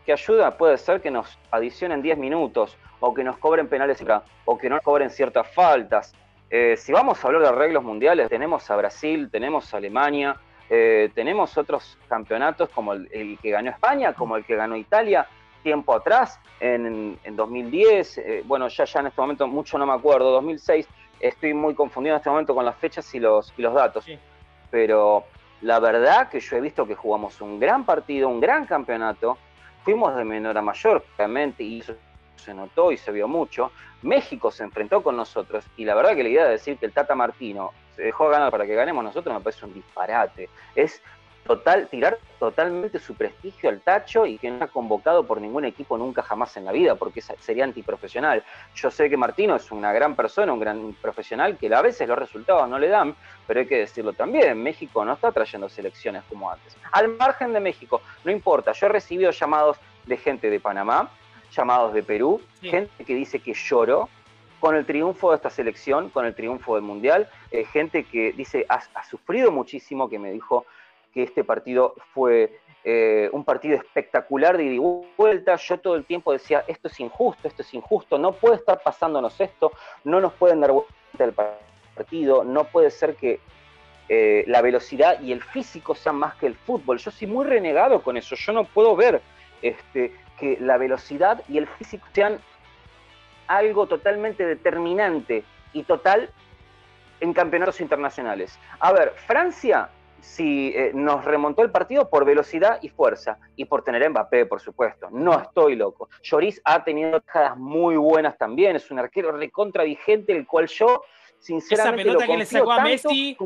qué ayuda puede ser que nos adicionen 10 minutos o que nos cobren penales o que no nos cobren ciertas faltas. Eh, si vamos a hablar de arreglos mundiales, tenemos a Brasil, tenemos a Alemania, eh, tenemos otros campeonatos como el, que ganó España, como el que ganó Italia tiempo atrás, en, 2010, eh, bueno, ya, ya en este momento mucho no me acuerdo, 2006, estoy muy confundido en este momento con las fechas y los, y los datos. Pero la verdad que yo he visto que jugamos un gran partido, un gran campeonato, fuimos de menor a mayor, realmente, y eso se notó y se vio mucho. México se enfrentó con nosotros, y la verdad que la idea de decir que el Tata Martino se dejó ganar para que ganemos nosotros me parece un disparate. Es total, tirar totalmente su prestigio al tacho y que no ha convocado por ningún equipo nunca jamás en la vida, porque sería antiprofesional. Yo sé que Martino es una gran persona, un gran profesional, que a veces los resultados no le dan, pero hay que decirlo también, México no está trayendo selecciones como antes. Al margen de México, no importa, yo he recibido llamados de gente de Panamá, llamados de Perú, gente que dice que lloró con el triunfo de esta selección, con el triunfo del Mundial, eh, gente que dice ha, ha sufrido muchísimo, que me dijo que este partido fue eh, un partido espectacular de ida y vuelta. Yo todo el tiempo decía, esto es injusto, esto es injusto, no puede estar pasándonos esto, no nos pueden dar vuelta el partido, no puede ser que eh, la velocidad y el físico sean más que el fútbol. Yo soy muy renegado con eso, yo no puedo ver este, que la velocidad y el físico sean algo totalmente determinante y total en campeonatos internacionales. A ver, Francia si eh, nos remontó el partido por velocidad y fuerza y por tener a Mbappé, por supuesto. No estoy loco. Lloris ha tenido tajadas muy buenas también, es un arquero recontra vigente, el cual yo sinceramente Esa pelota que le sacó a Messi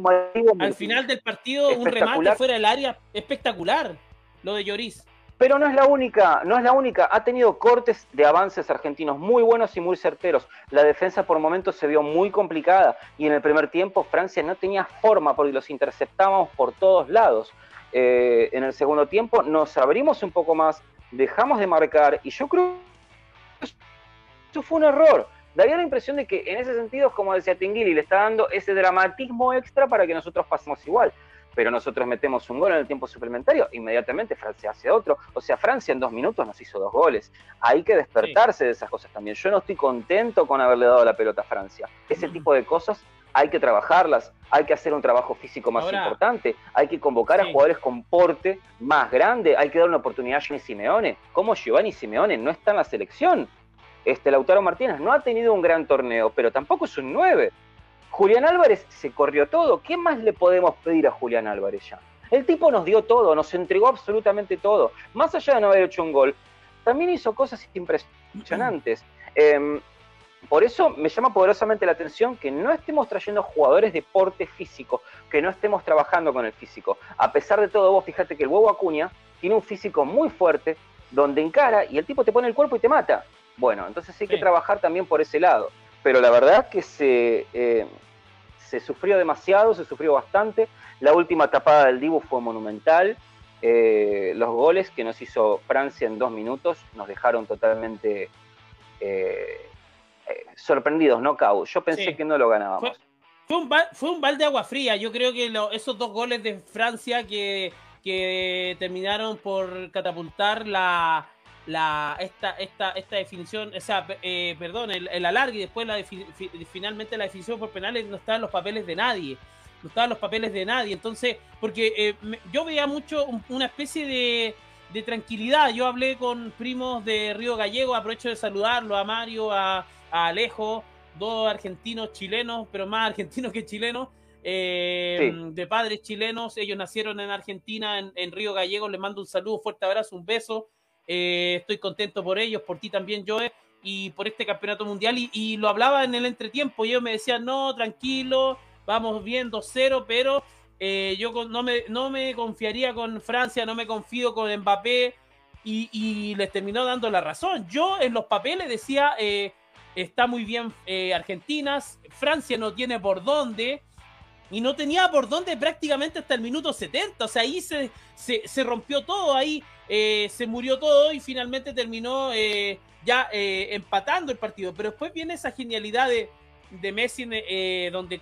al final del partido, un remate fuera del área espectacular, lo de Lloris. Pero no es la única, no es la única. Ha tenido cortes de avances argentinos muy buenos y muy certeros. La defensa por momentos se vio muy complicada y en el primer tiempo Francia no tenía forma porque los interceptábamos por todos lados. Eh, en el segundo tiempo nos abrimos un poco más, dejamos de marcar y yo creo que eso fue un error. Daría la impresión de que en ese sentido, como decía Tinguili, le está dando ese dramatismo extra para que nosotros pasemos igual pero nosotros metemos un gol en el tiempo suplementario, inmediatamente Francia hace otro. O sea, Francia en dos minutos nos hizo dos goles. Hay que despertarse de esas cosas también. Yo no estoy contento con haberle dado la pelota a Francia. Ese tipo de cosas hay que trabajarlas, hay que hacer un trabajo físico más importante, hay que convocar a jugadores con porte más grande, hay que dar una oportunidad a Giovanni Simeone. ¿Cómo Giovanni Simeone no está en la selección? Este Lautaro Martínez no ha tenido un gran torneo, pero tampoco es un 9. Julián Álvarez se corrió todo. ¿Qué más le podemos pedir a Julián Álvarez ya? El tipo nos dio todo, nos entregó absolutamente todo. Más allá de no haber hecho un gol, también hizo cosas impresionantes. Em, por eso me llama poderosamente la atención que no estemos trayendo jugadores de porte físico, que no estemos trabajando con el físico. A pesar de todo, vos fíjate que el huevo Acuña tiene un físico muy fuerte, donde encara y el tipo te pone el cuerpo y te mata. Bueno, entonces hay que trabajar también por ese lado pero la verdad que se, eh, se sufrió demasiado, se sufrió bastante. La última tapada del Dibu fue monumental. Eh, los goles que nos hizo Francia en dos minutos nos dejaron totalmente eh, eh, sorprendidos, ¿no, Cau? Yo pensé que no lo ganábamos. Fue, un, fue un balde de agua fría. Yo creo que esos dos goles de Francia que, que terminaron por catapultar la, la, esta, esta, esta definición, o sea, eh, perdón, el, alargue y después la finalmente la definición por penales no estaban los papeles de nadie. No estaban los papeles de nadie. Entonces, porque eh, yo veía mucho una especie de, de, tranquilidad. Yo hablé con primos de Río Gallego, aprovecho de saludarlo a Mario, a, a Alejo, dos argentinos chilenos, pero más argentinos que chilenos. Eh, de padres chilenos, ellos nacieron en Argentina, en, en Río Gallego, les mando un saludo, fuerte abrazo, un beso, eh, estoy contento por ellos, por ti también, Joe, y por este campeonato mundial. Y, lo hablaba en el entretiempo. Y ellos me decían, no, tranquilo, vamos bien 2-0, pero eh, yo no me, no me confiaría con Francia, no me confío con Mbappé. Y, les terminó dando la razón. Yo en los papeles decía, eh, está muy bien Argentina, Francia no tiene por dónde y no tenía por dónde prácticamente hasta el minuto 70. O sea, ahí se, se, rompió todo, ahí eh, se murió todo y finalmente terminó eh, ya eh, empatando el partido. Pero después viene esa genialidad de, de Messi donde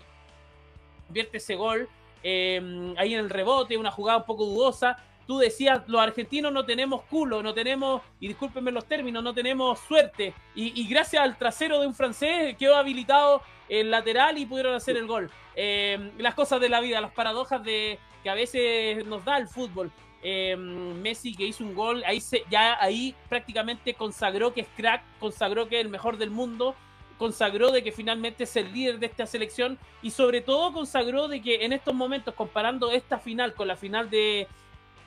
convierte ese gol ahí en el rebote, una jugada un poco dudosa. Tú decías, los argentinos no tenemos culo, no tenemos, y discúlpenme los términos, no tenemos suerte. Y gracias al trasero de un francés quedó habilitado el lateral y pudieron hacer el gol. Eh, las cosas de la vida, las paradojas de que a veces nos da el fútbol. Eh, Messi que hizo un gol, ahí se, ya ahí prácticamente consagró que es crack, consagró que es el mejor del mundo, consagró de que finalmente es el líder de esta selección y sobre todo consagró de que en estos momentos, comparando esta final con la final de,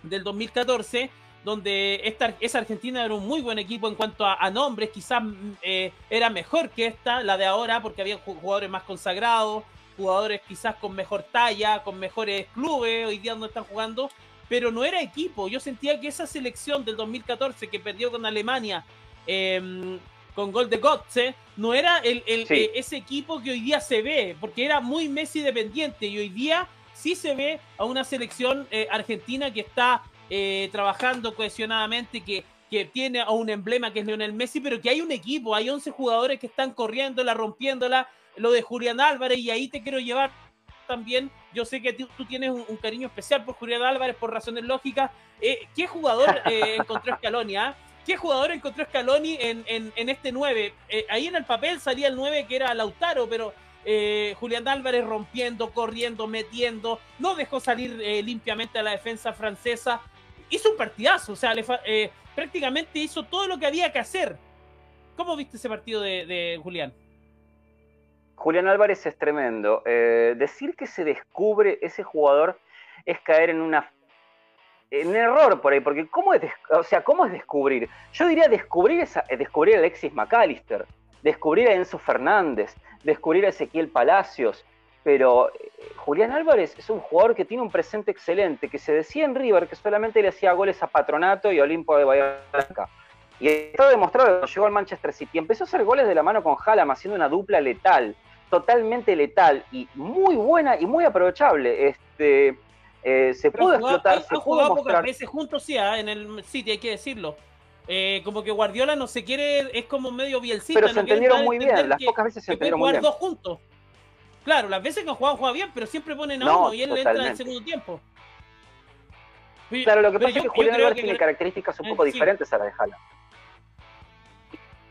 del 2014, donde esta, esa Argentina era un muy buen equipo en cuanto a, nombres, quizás eh, era mejor que esta, la de ahora, porque había jugadores más consagrados, jugadores quizás con mejor talla, con mejores clubes, hoy día no están jugando, pero no era equipo. Yo sentía que esa selección del 2014 que perdió con Alemania, em, con gol de Gotze, no era el, eh, ese equipo que hoy día se ve, porque era muy Messi dependiente y hoy día sí se ve a una selección eh, argentina que está eh, trabajando cohesionadamente, que, que tiene a un emblema que es Lionel Messi, pero que hay un equipo, hay 11 jugadores que están corriéndola, rompiéndola, lo de Julián Álvarez, y ahí te quiero llevar también. Yo sé que tú, tienes un, cariño especial por Julián Álvarez por razones lógicas. Eh, ¿Qué jugador eh, encontró Scaloni? Ah? ¿Qué jugador encontró Scaloni en, en, este 9? ahí en el papel salía el 9 que era Lautaro, pero Julián Álvarez rompiendo, corriendo, metiendo, no dejó salir limpiamente a la defensa francesa hizo un partidazo, o sea, eh, prácticamente hizo todo lo que había que hacer. ¿Cómo viste ese partido de, Julián? Julián Álvarez es tremendo. Eh, decir que se descubre ese jugador es caer en una error por ahí, porque ¿cómo es, o sea, ¿cómo es descubrir? Yo diría descubrir, esa, descubrir a Alexis McAllister, descubrir a Enzo Fernández, descubrir a Ezequiel Palacios, pero eh, Julián Álvarez es un jugador que tiene un presente excelente, que se decía en River que solamente le hacía goles a Patronato y Olimpo de Bahía Blanca. Y está demostrado cuando llegó al Manchester City. Empezó a hacer goles de la mano con Hallam, haciendo una dupla letal, totalmente letal y muy buena y muy aprovechable. Este, eh, se pudo explotar, se pudo mostrar. pocas veces juntos, sí, ¿ah? en el City, hay que decirlo. Eh, como que Guardiola no se quiere, es como medio bielcita. Pero se entendieron muy bien, las pocas veces se entendieron muy bien. dos juntos. Claro, las veces que han jugado juega bien, pero siempre ponen a uno y él entra en el segundo tiempo. Claro, lo que pasa es que Julián Álvarez tiene características un poco diferentes a las de Jala.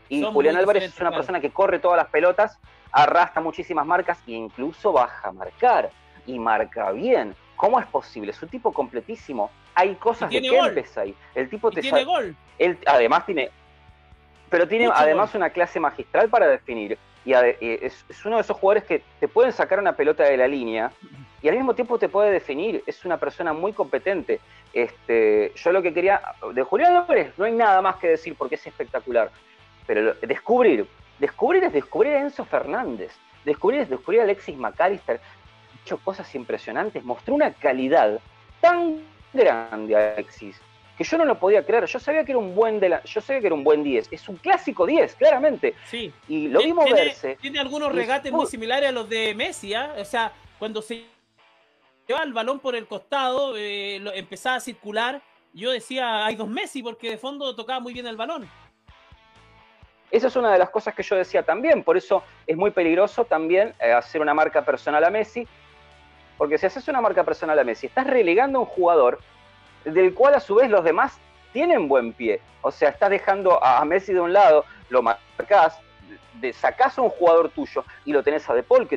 Y Julián Álvarez es una persona que corre todas las pelotas, arrastra muchísimas marcas e incluso baja a marcar. Y marca bien. ¿Cómo es posible? Es un tipo completísimo. Hay cosas de Kempes ahí. El tipo te tiene gol. Él además tiene. Pero tiene además una clase magistral para definir y es, uno de esos jugadores que te pueden sacar una pelota de la línea y al mismo tiempo te puede definir. Es una persona muy competente. Este, yo lo que quería. De Julián López no hay nada más que decir porque es espectacular. Pero descubrir, descubrir es descubrir a Enzo Fernández. Descubrir es descubrir a Alexis McAllister. hecho cosas impresionantes. Mostró una calidad tan grande Alexis que yo no lo podía creer. Yo sabía que era un buen de la, yo sabía que era un buen 10. Es un clásico 10, claramente. Sí. Y lo vimos tiene, verse. Tiene algunos regates muy similares a los de Messi, ¿eh? O sea, cuando se lleva el balón por el costado, eh, lo, empezaba a circular. Yo decía, hay dos Messi, porque de fondo tocaba muy bien el balón. Esa es una de las cosas que yo decía también, por eso es muy peligroso también eh, hacer una marca personal a Messi, porque si haces una marca personal a Messi, estás relegando a un jugador del cual a su vez los demás tienen buen pie. O sea, estás dejando a Messi de un lado, lo marcás, de, sacás a un jugador tuyo y lo tenés a De Paul,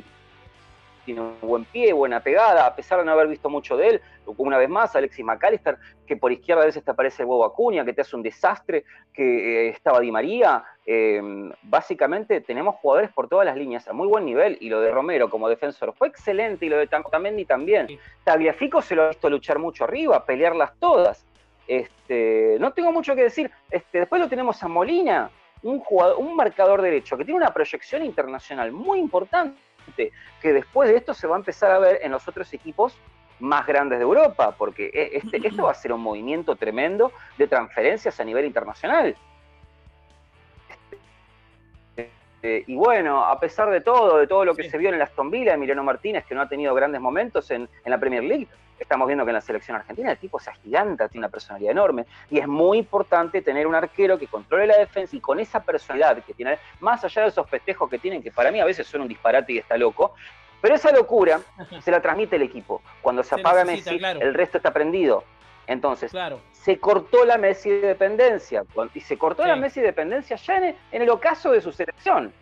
tiene un buen pie, buena pegada, a pesar de no haber visto mucho de él, una vez más, Alexis McAllister, que por izquierda a veces te aparece el huevo Acuña, que te hace un desastre, que eh, estaba Di María, eh, básicamente tenemos jugadores por todas las líneas a muy buen nivel, y lo de Romero como defensor fue excelente, y lo de Tamendi también. Tagliafico se lo ha visto luchar mucho arriba, pelearlas todas. Este, no tengo mucho que decir. Este, después lo tenemos a Molina, un, jugador, un marcador derecho que tiene una proyección internacional muy importante que después de esto se va a empezar a ver en los otros equipos más grandes de Europa, porque e, este, esto va a ser un movimiento tremendo de transferencias a nivel internacional. Este, y bueno, a pesar de todo, de todo lo que se vio en el Aston Villa, Emiliano Martínez, que no ha tenido grandes momentos en, en la Premier League, estamos viendo que en la selección argentina el tipo se agiganta, tiene una personalidad enorme, y es muy importante tener un arquero que controle la defensa y con esa personalidad que tiene, más allá de esos festejos que tienen, que para mí a veces son un disparate y está loco, pero esa locura se la transmite el equipo. Cuando se, apaga Messi, el resto está prendido. Entonces, se cortó la Messi dependencia, y se cortó la Messi dependencia ya en el, ocaso de su selección.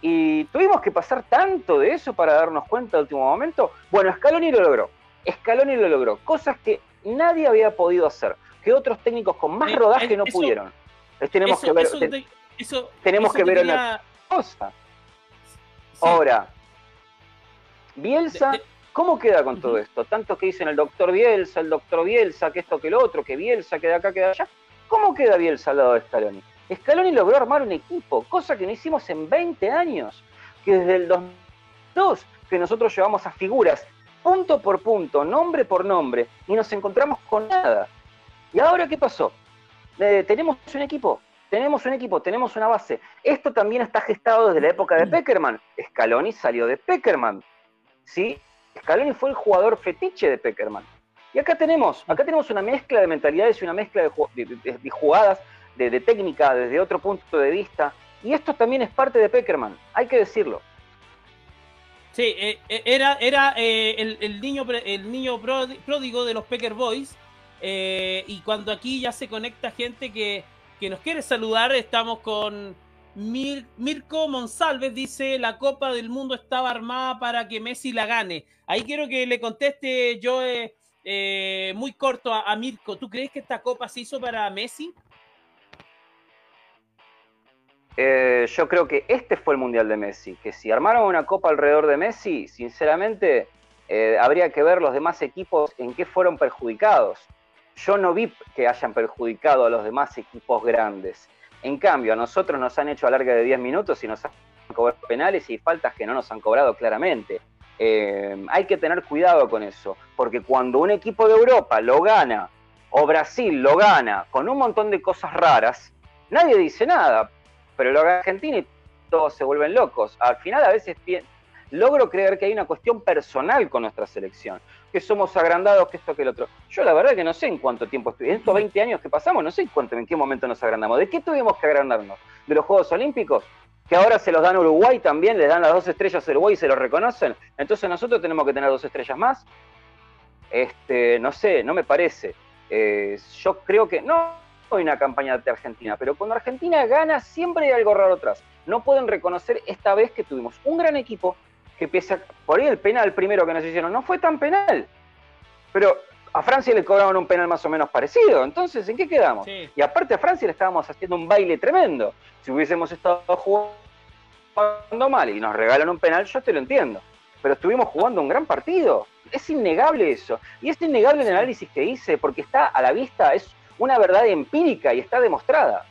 Y tuvimos que pasar tanto de eso para darnos cuenta al último momento. Bueno, Scaloni lo logró. Scaloni lo logró. Cosas que nadie había podido hacer, que otros técnicos con más rodaje no pudieron. tenemos que ver, tenemos que ver una cosa. Ahora, Bielsa, ¿cómo queda con todo esto? Tanto que dicen el doctor Bielsa, el doctor Bielsa, que esto, que lo otro, que Bielsa, que de acá, que de allá. ¿Cómo queda Bielsa al lado de Scaloni? Scaloni logró armar un equipo, cosa que no hicimos en 20 años, que desde el 2002 que nosotros llevamos a figuras punto por punto, nombre por nombre, y nos encontramos con nada. ¿Y ahora qué pasó? Eh, tenemos un equipo, tenemos un equipo, tenemos una base. Esto también está gestado desde la época de Peckerman. Scaloni salió de Peckerman. ¿sí? Scaloni fue el jugador fetiche de Peckerman. Y acá tenemos, acá tenemos una mezcla de mentalidades y una mezcla de, jugadas, de, técnica desde otro punto de vista. Y esto también es parte de Peckerman, hay que decirlo. Sí, eh, eh, era, era eh, el, niño, el niño pródigo de los Pecker Boys. y cuando aquí ya se conecta gente que, que nos quiere saludar, estamos con Mirko Monsalves dice, la Copa del Mundo estaba armada para que Messi la gane. Ahí quiero que le conteste yo eh, muy corto a, Mirko. ¿Tú crees que esta Copa se hizo para Messi? Eh, yo creo que este fue el Mundial de Messi, que si armaron una Copa alrededor de Messi, sinceramente eh, habría que ver los demás equipos en qué fueron perjudicados. Yo no vi que hayan perjudicado a los demás equipos grandes. En cambio, a nosotros nos han hecho a larga de 10 minutos y nos han cobrado penales y faltas que no nos han cobrado claramente. Eh, hay que tener cuidado con eso, porque cuando un equipo de Europa lo gana, o Brasil lo gana, con un montón de cosas raras, nadie dice nada, pero lo gana Argentina y todos se vuelven locos. Al final a veces logro creer que hay una cuestión personal con nuestra selección, que somos agrandados, que esto, que el otro. Yo la verdad que no sé en cuánto tiempo estoy, en estos 20 años que pasamos, no sé en, en qué momento nos agrandamos. ¿De qué tuvimos que agrandarnos? ¿De los Juegos Olímpicos? Que ahora se los dan a Uruguay también, les dan las dos estrellas a Uruguay y se los reconocen. Entonces nosotros tenemos que tener dos estrellas más. Este, no sé, no me parece. Eh, yo creo que no hay una campaña de Argentina, pero cuando Argentina gana siempre hay algo raro atrás. No pueden reconocer esta vez que tuvimos un gran equipo, que pese a, por ahí el penal primero que nos hicieron no fue tan penal, pero a Francia le cobraron un penal más o menos parecido, entonces ¿en qué quedamos? Y aparte a Francia le estábamos haciendo un baile tremendo. Si hubiésemos estado jugando mal y nos regalan un penal, yo te lo entiendo, pero estuvimos jugando un gran partido. Es innegable eso. Y es innegable el análisis que hice porque está a la vista, es una verdad empírica y está demostrada.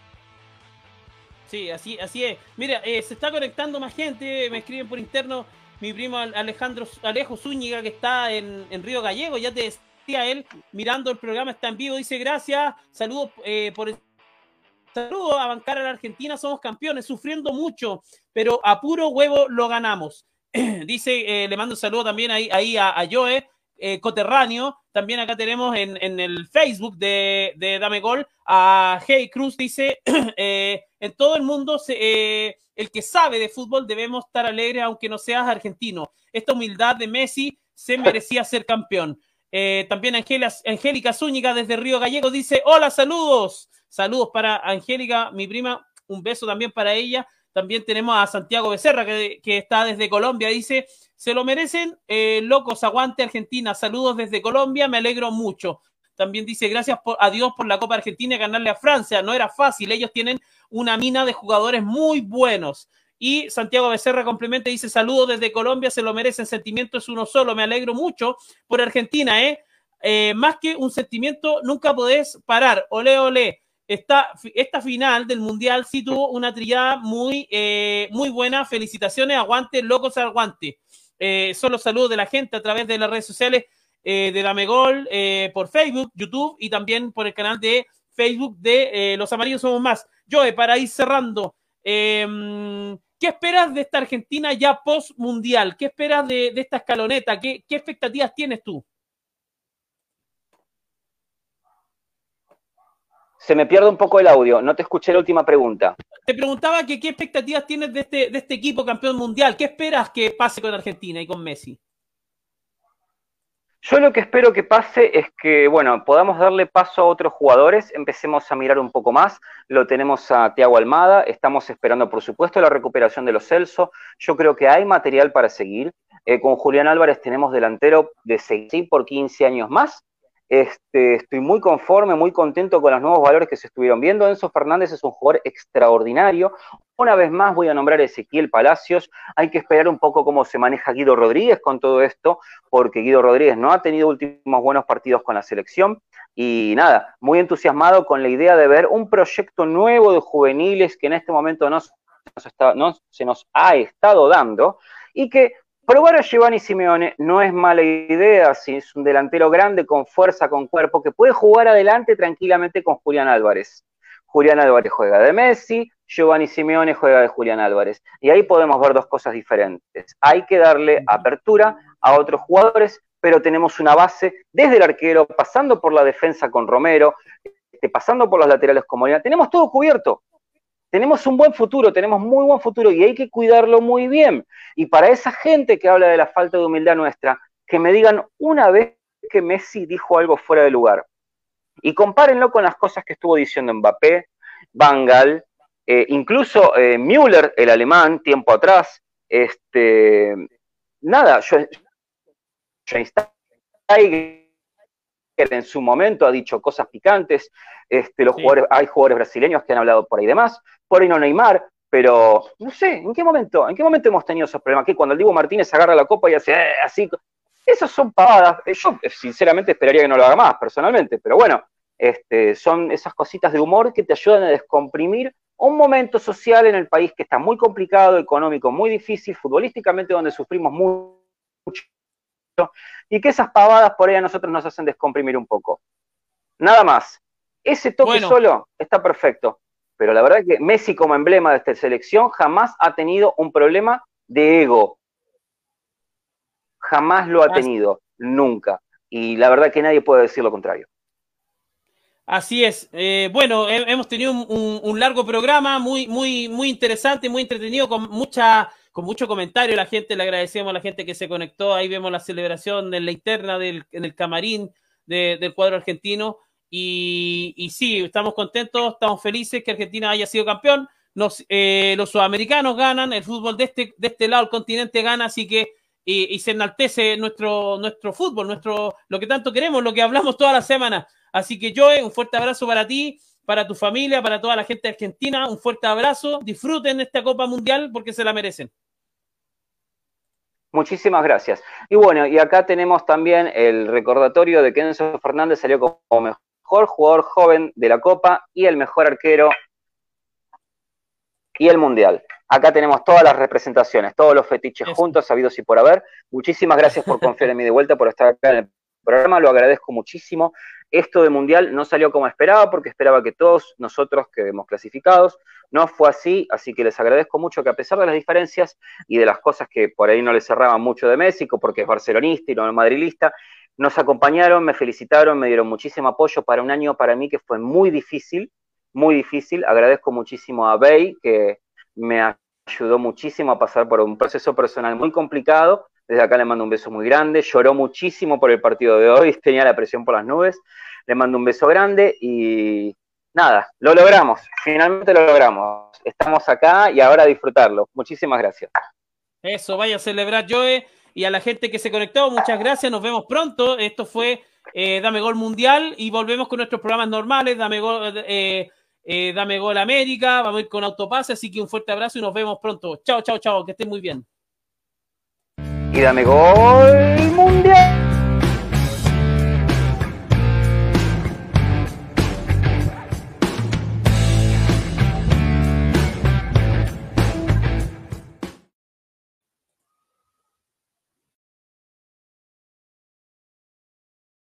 Sí, así, así es. Mira, eh, se está conectando más gente, me escriben por interno mi primo Alejandro Alejo Zúñiga, que está en, Río Gallego, ya te decía él mirando el programa, está en vivo, dice gracias, saludos eh, por el saludo a bancar a la Argentina, somos campeones, sufriendo mucho, pero a puro huevo lo ganamos. dice, eh, le mando un saludo también ahí, ahí a, Joe, eh, coterráneo. También acá tenemos en, en el Facebook de, de, Dame Gol a Hey Cruz, dice, eh, en todo el mundo se, el que sabe de fútbol debemos estar alegres aunque no seas argentino. Esta humildad de Messi se merecía ser campeón. también Angélica Zúñiga desde Río Gallego dice, hola, saludos. Saludos para Angélica, mi prima, un beso también para ella. También tenemos a Santiago Becerra, que, está desde Colombia. Dice, se lo merecen, eh, locos, aguante Argentina. Saludos desde Colombia, me alegro mucho. También dice, gracias a Dios por la Copa Argentina y ganarle a Francia. No era fácil, ellos tienen una mina de jugadores muy buenos. Y Santiago Becerra complementa y dice, saludos desde Colombia, se lo merecen, sentimiento es uno solo, me alegro mucho por Argentina, ¿eh? eh más que un sentimiento, nunca podés parar, ole, ole esta, esta final del Mundial sí tuvo una trillada muy, eh, muy buena. Felicitaciones, aguante, locos aguante. Eh, son los saludos de la gente a través de las redes sociales eh, de Damegol eh, por Facebook, YouTube y también por el canal de Facebook de Los Amarillos Somos Más. Joe, para ir cerrando, em, ¿qué esperas de esta Argentina ya post-mundial? ¿Qué esperas de, esta escaloneta? ¿Qué, ¿Qué expectativas tienes tú? Se me pierde un poco el audio, no te escuché la última pregunta. Te preguntaba que qué expectativas tienes de este, de este equipo campeón mundial, qué esperas que pase con Argentina y con Messi. Yo lo que espero que pase es que, bueno, podamos darle paso a otros jugadores, empecemos a mirar un poco más. Lo tenemos a Tiago Almada, estamos esperando, por supuesto, la recuperación de los Celso. Yo creo que hay material para seguir. Eh, con Julián Álvarez tenemos delantero de seguir por 15 años más. Este, estoy muy conforme, muy contento con los nuevos valores que se estuvieron viendo. Enzo Fernández es un jugador extraordinario. Una vez más voy a nombrar a Ezequiel Palacios. Hay que esperar un poco cómo se maneja Guido Rodríguez con todo esto, porque Guido Rodríguez no ha tenido últimos buenos partidos con la selección. Y nada, muy entusiasmado con la idea de ver un proyecto nuevo de juveniles que en este momento no, no se nos ha estado dando y que Probar a Giovanni Simeone no es mala idea, si es un delantero grande, con fuerza, con cuerpo, que puede jugar adelante tranquilamente con Julián Álvarez. Julián Álvarez juega de Messi, Giovanni Simeone juega de Julián Álvarez. Y ahí podemos ver dos cosas diferentes. Hay que darle apertura a otros jugadores, pero tenemos una base desde el arquero, pasando por la defensa con Romero, este, pasando por los laterales con Molina. Tenemos todo cubierto tenemos un buen futuro, tenemos muy buen futuro y hay que cuidarlo muy bien. Y para esa gente que habla de la falta de humildad nuestra, que me digan una vez que Messi dijo algo fuera de lugar. Y compárenlo con las cosas que estuvo diciendo Mbappé, Bangal, eh, incluso eh, Müller, el alemán, tiempo atrás. Este, nada, yo, en su momento ha dicho cosas picantes, este, los jugadores, hay jugadores brasileños que han hablado por ahí demás, por ahí no Neymar, pero no sé, ¿en qué momento? ¿En qué momento hemos tenido esos problemas? Que cuando el Diego Martínez agarra la copa y hace eh, así, esas son pavadas. Eh, yo eh, sinceramente esperaría que no lo haga más, personalmente, pero bueno, este, son esas cositas de humor que te ayudan a descomprimir un momento social en el país que está muy complicado, económico muy difícil, futbolísticamente donde sufrimos mucho y que esas pavadas por ahí a nosotros nos hacen descomprimir un poco. Nada más. Ese toque solo está perfecto. Pero la verdad es que Messi como emblema de esta selección jamás ha tenido un problema de ego. Jamás lo ha tenido, nunca. Y la verdad que nadie puede decir lo contrario. Así es. Eh, bueno, hemos tenido un, largo programa muy, muy, muy interesante, muy entretenido, con mucha con mucho comentario. La gente, le agradecemos a la gente que se conectó. Ahí vemos la celebración en la interna del, en el camarín del cuadro argentino. Y, y, sí, estamos contentos, estamos felices que Argentina haya sido campeón. Eh, los sudamericanos ganan, el fútbol de este, de este lado del continente gana, así que y, se enaltece nuestro, nuestro fútbol, nuestro, lo que tanto queremos, lo que hablamos toda la semana. Así que Joe, un fuerte abrazo para ti para tu familia, para toda la gente argentina. Un fuerte abrazo. Disfruten esta Copa Mundial porque se la merecen. Muchísimas gracias. Y bueno, y acá tenemos también el recordatorio de que Enzo Fernández salió como mejor jugador joven de la Copa y el mejor arquero y el Mundial. Acá tenemos todas las representaciones, todos los fetiches juntos, sabidos y por haber. Muchísimas gracias por confiar en mí de vuelta, por estar acá en el programa, lo agradezco muchísimo. Esto de Mundial no salió como esperaba, porque esperaba que todos nosotros quedemos clasificados. No fue así, así que les agradezco mucho que a pesar de las diferencias y de las cosas que por ahí no les cerraban mucho de México, porque es barcelonista y no es madrilista, nos acompañaron, me felicitaron, me dieron muchísimo apoyo para un año para mí que fue muy difícil, muy difícil. Agradezco muchísimo a Bey, que me ayudó muchísimo a pasar por un proceso personal muy complicado. Desde acá le mando un beso muy grande. Lloró muchísimo por el partido de hoy, tenía la presión por las nubes. Le mando un beso grande y nada, lo logramos. Finalmente lo logramos. Estamos acá y ahora a disfrutarlo. Muchísimas gracias. Eso, vaya a celebrar Joe y a la gente que se conectó, muchas gracias. Nos vemos pronto. Esto fue eh, Dame Gol Mundial y volvemos con nuestros programas normales. Dame Gol. Eh, eh, Dame Gol América, vamos a ir con Autopase, así que un fuerte abrazo y nos vemos pronto. Chao, chao, chao, que estén muy bien. Y Dame Gol Mundial.